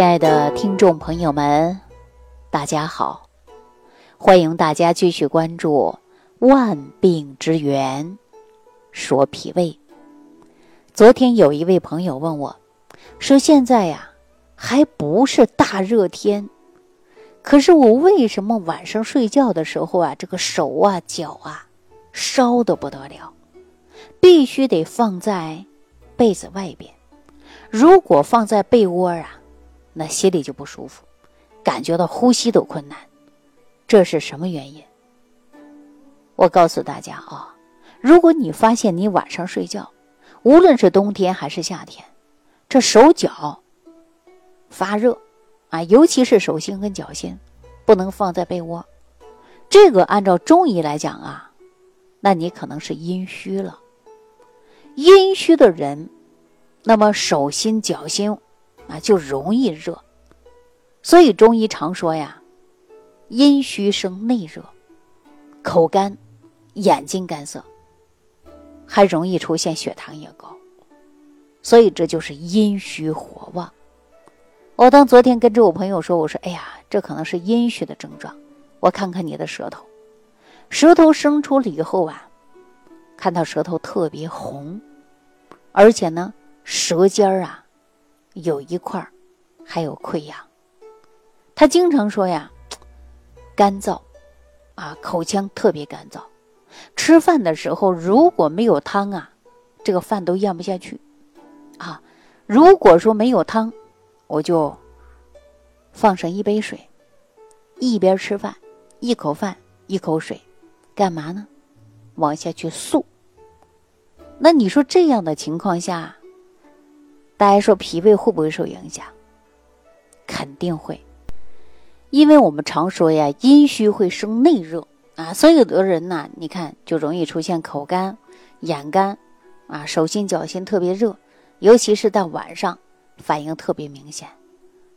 亲爱的听众朋友们，大家好！欢迎大家继续关注《万病之源说脾胃》。昨天有一位朋友问我，说现在呀还不是大热天，可是我为什么晚上睡觉的时候啊，这个手啊脚啊烧的不得了，必须得放在被子外边。如果放在被窝啊。那心里就不舒服，感觉到呼吸都困难，这是什么原因？我告诉大家啊，如果你发现你晚上睡觉，无论是冬天还是夏天，这手脚发热啊，尤其是手心跟脚心，不能放在被窝。这个按照中医来讲啊，那你可能是阴虚了。阴虚的人，那么手心脚心。啊，就容易热，所以中医常说呀，阴虚生内热，口干，眼睛干涩，还容易出现血糖也高，所以这就是阴虚火旺。我当昨天跟着我朋友说，我说，哎呀，这可能是阴虚的症状。我看看你的舌头，舌头生出了以后啊，看到舌头特别红，而且呢，舌尖儿啊。有一块儿还有溃疡，他经常说呀，干燥，啊，口腔特别干燥。吃饭的时候如果没有汤啊，这个饭都咽不下去，啊，如果说没有汤，我就放上一杯水，一边吃饭，一口饭一口水，干嘛呢？往下去漱。那你说这样的情况下？大家说脾胃会不会受影响？肯定会，因为我们常说呀，阴虚会生内热啊，所以有的人呢，你看就容易出现口干、眼干啊，手心脚心特别热，尤其是在晚上反应特别明显。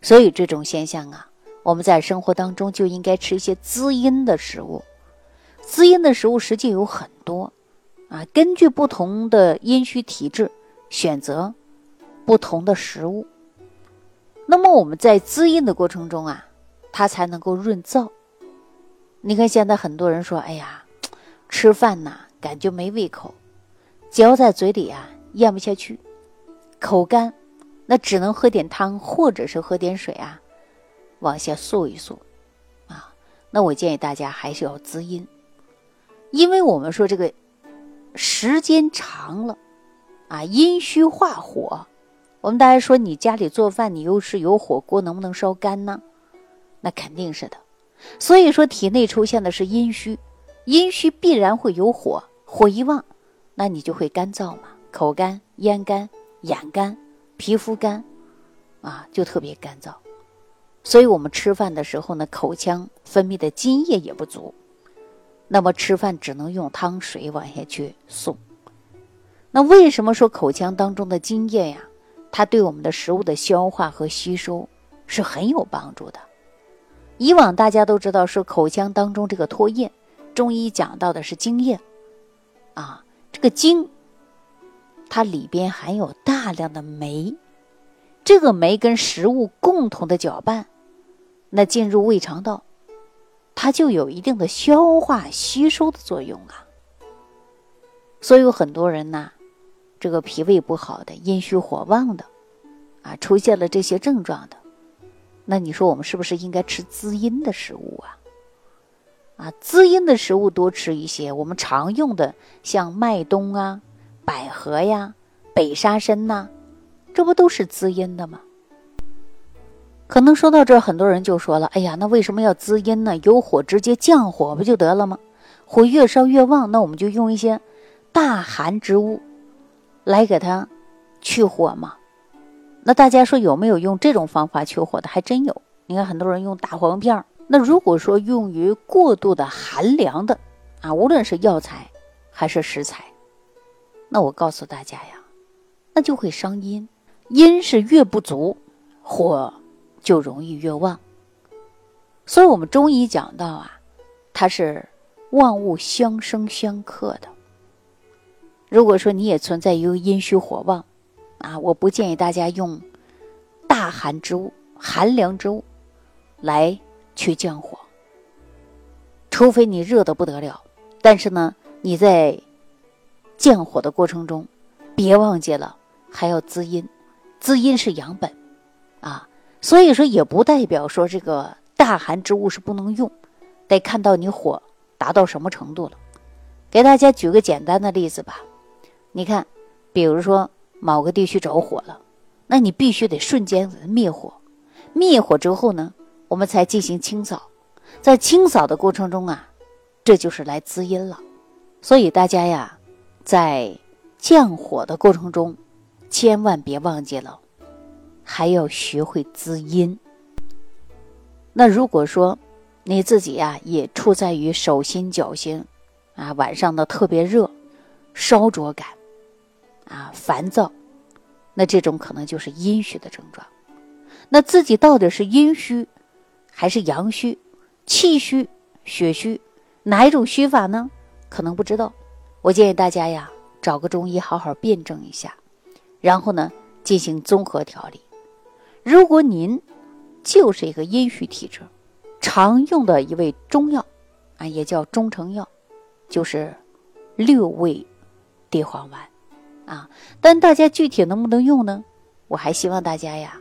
所以这种现象啊，我们在生活当中就应该吃一些滋阴的食物。滋阴的食物实际有很多啊，根据不同的阴虚体质选择。不同的食物，那么我们在滋阴的过程中啊，它才能够润燥。你看现在很多人说：“哎呀，吃饭呐感觉没胃口，嚼在嘴里啊咽不下去，口干，那只能喝点汤或者是喝点水啊，往下漱一漱啊。”那我建议大家还是要滋阴，因为我们说这个时间长了啊，阴虚化火。我们大家说，你家里做饭，你又是有火锅，能不能烧干呢？那肯定是的。所以说，体内出现的是阴虚，阴虚必然会有火，火一旺，那你就会干燥嘛，口干、咽干、眼干、皮肤干，啊，就特别干燥。所以我们吃饭的时候呢，口腔分泌的津液也不足，那么吃饭只能用汤水往下去送。那为什么说口腔当中的津液呀？它对我们的食物的消化和吸收是很有帮助的。以往大家都知道说口腔当中这个唾液，中医讲到的是津液，啊，这个津，它里边含有大量的酶，这个酶跟食物共同的搅拌，那进入胃肠道，它就有一定的消化吸收的作用啊。所以有很多人呢。这个脾胃不好的、阴虚火旺的，啊，出现了这些症状的，那你说我们是不是应该吃滋阴的食物啊？啊，滋阴的食物多吃一些。我们常用的像麦冬啊、百合呀、北沙参呐，这不都是滋阴的吗？可能说到这儿，很多人就说了：“哎呀，那为什么要滋阴呢？有火直接降火不就得了吗？火越烧越旺，那我们就用一些大寒之物。”来给它去火嘛？那大家说有没有用这种方法去火的？还真有。你看很多人用大黄片那如果说用于过度的寒凉的啊，无论是药材还是食材，那我告诉大家呀，那就会伤阴。阴是越不足，火就容易越旺。所以我们中医讲到啊，它是万物相生相克的。如果说你也存在于阴虚火旺，啊，我不建议大家用大寒之物，寒凉之物来去降火。除非你热的不得了，但是呢，你在降火的过程中，别忘记了还要滋阴，滋阴是养本啊。所以说，也不代表说这个大寒之物是不能用，得看到你火达到什么程度了。给大家举个简单的例子吧，你看，比如说某个地区着火了，那你必须得瞬间灭火，灭火之后呢，我们才进行清扫。在清扫的过程中啊，这就是来滋阴了。所以大家呀，在降火的过程中，千万别忘记了。还要学会滋阴。那如果说你自己呀也处在于手心脚心啊，晚上的特别热、烧灼感啊、烦躁，那这种可能就是阴虚的症状。那自己到底是阴虚还是阳虚、气虚、血虚，哪一种虚法呢？可能不知道。我建议大家呀，找个中医好好辩证一下，然后呢进行综合调理。如果您就是一个阴虚体质，常用的一味中药啊，也叫中成药，就是六味地黄丸啊。但大家具体能不能用呢？我还希望大家呀，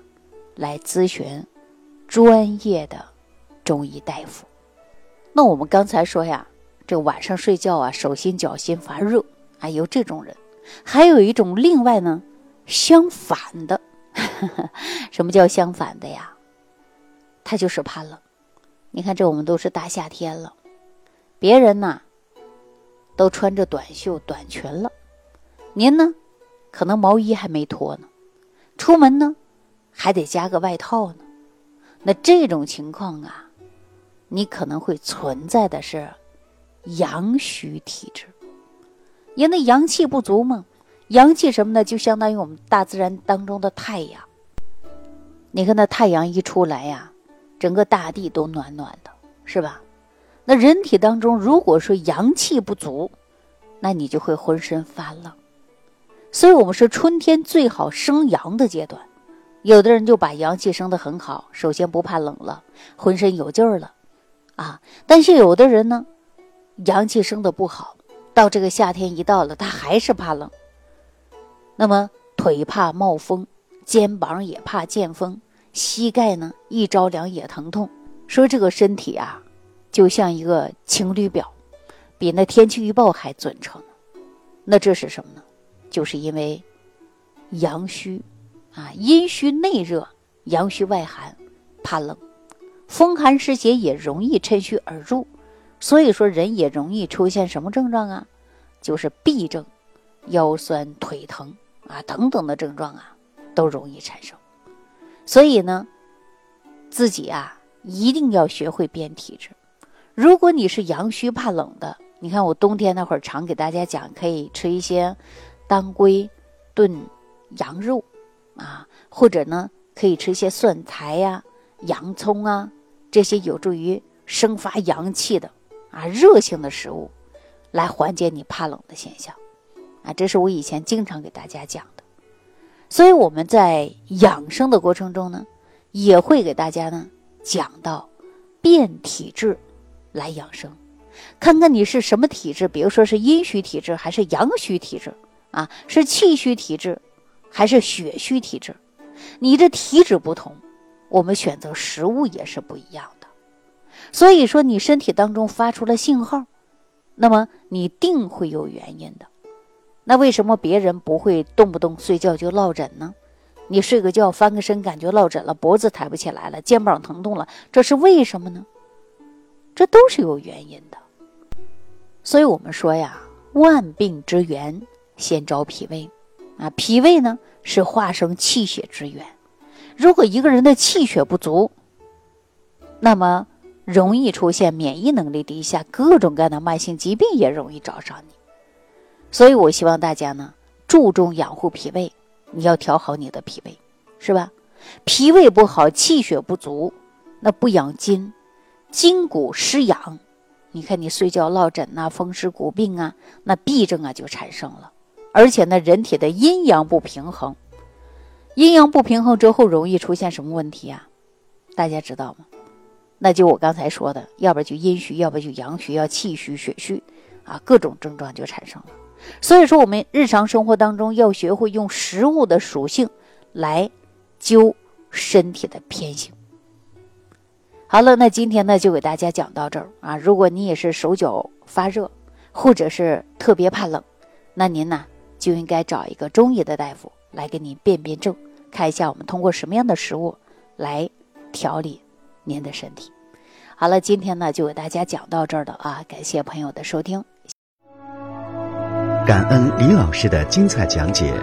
来咨询专业的中医大夫。那我们刚才说呀，这晚上睡觉啊，手心脚心发热啊，有这种人，还有一种另外呢，相反的。什么叫相反的呀？他就是怕冷。你看，这我们都是大夏天了，别人呢都穿着短袖短裙了，您呢可能毛衣还没脱呢，出门呢还得加个外套呢。那这种情况啊，你可能会存在的是阳虚体质，因为阳气不足嘛。阳气什么呢？就相当于我们大自然当中的太阳。你看那太阳一出来呀，整个大地都暖暖的，是吧？那人体当中如果说阳气不足，那你就会浑身发冷。所以我们说春天最好生阳的阶段，有的人就把阳气生得很好，首先不怕冷了，浑身有劲儿了，啊。但是有的人呢，阳气生得不好，到这个夏天一到了，他还是怕冷。那么腿怕冒风。肩膀也怕见风，膝盖呢一着凉也疼痛。说这个身体啊，就像一个情侣表，比那天气预报还准成。那这是什么呢？就是因为阳虚啊，阴虚内热，阳虚外寒，怕冷，风寒湿邪也容易趁虚而入。所以说人也容易出现什么症状啊？就是痹症、腰酸腿疼啊等等的症状啊。都容易产生，所以呢，自己啊一定要学会变体质。如果你是阳虚怕冷的，你看我冬天那会儿常给大家讲，可以吃一些当归炖羊肉啊，或者呢可以吃一些蒜苔呀、洋葱啊这些有助于生发阳气的啊热性的食物，来缓解你怕冷的现象啊。这是我以前经常给大家讲的。所以我们在养生的过程中呢，也会给大家呢讲到变体质来养生，看看你是什么体质，比如说是阴虚体质还是阳虚体质啊，是气虚体质还是血虚体质，你的体质不同，我们选择食物也是不一样的。所以说你身体当中发出了信号，那么你定会有原因的。那为什么别人不会动不动睡觉就落枕呢？你睡个觉翻个身感觉落枕了，脖子抬不起来了，肩膀疼痛了，这是为什么呢？这都是有原因的。所以我们说呀，万病之源先找脾胃啊，脾胃呢是化生气血之源。如果一个人的气血不足，那么容易出现免疫能力低下，各种各样的慢性疾病也容易找上你。所以，我希望大家呢注重养护脾胃，你要调好你的脾胃，是吧？脾胃不好，气血不足，那不养筋，筋骨失养，你看你睡觉落枕呐，风湿骨病啊，那痹症啊就产生了。而且呢，人体的阴阳不平衡，阴阳不平衡之后，容易出现什么问题啊？大家知道吗？那就我刚才说的，要不就阴虚，要不就阳虚，要气虚、血虚，啊，各种症状就产生了。所以说，我们日常生活当中要学会用食物的属性来灸身体的偏性。好了，那今天呢就给大家讲到这儿啊。如果你也是手脚发热，或者是特别怕冷，那您呢就应该找一个中医的大夫来给您辨辨证，看一下我们通过什么样的食物来调理您的身体。好了，今天呢就给大家讲到这儿了啊，感谢朋友的收听。感恩李老师的精彩讲解。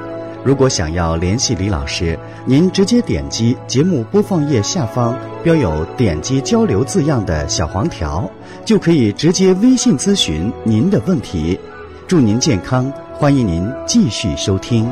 如果想要联系李老师，您直接点击节目播放页下方标有“点击交流”字样的小黄条，就可以直接微信咨询您的问题。祝您健康，欢迎您继续收听。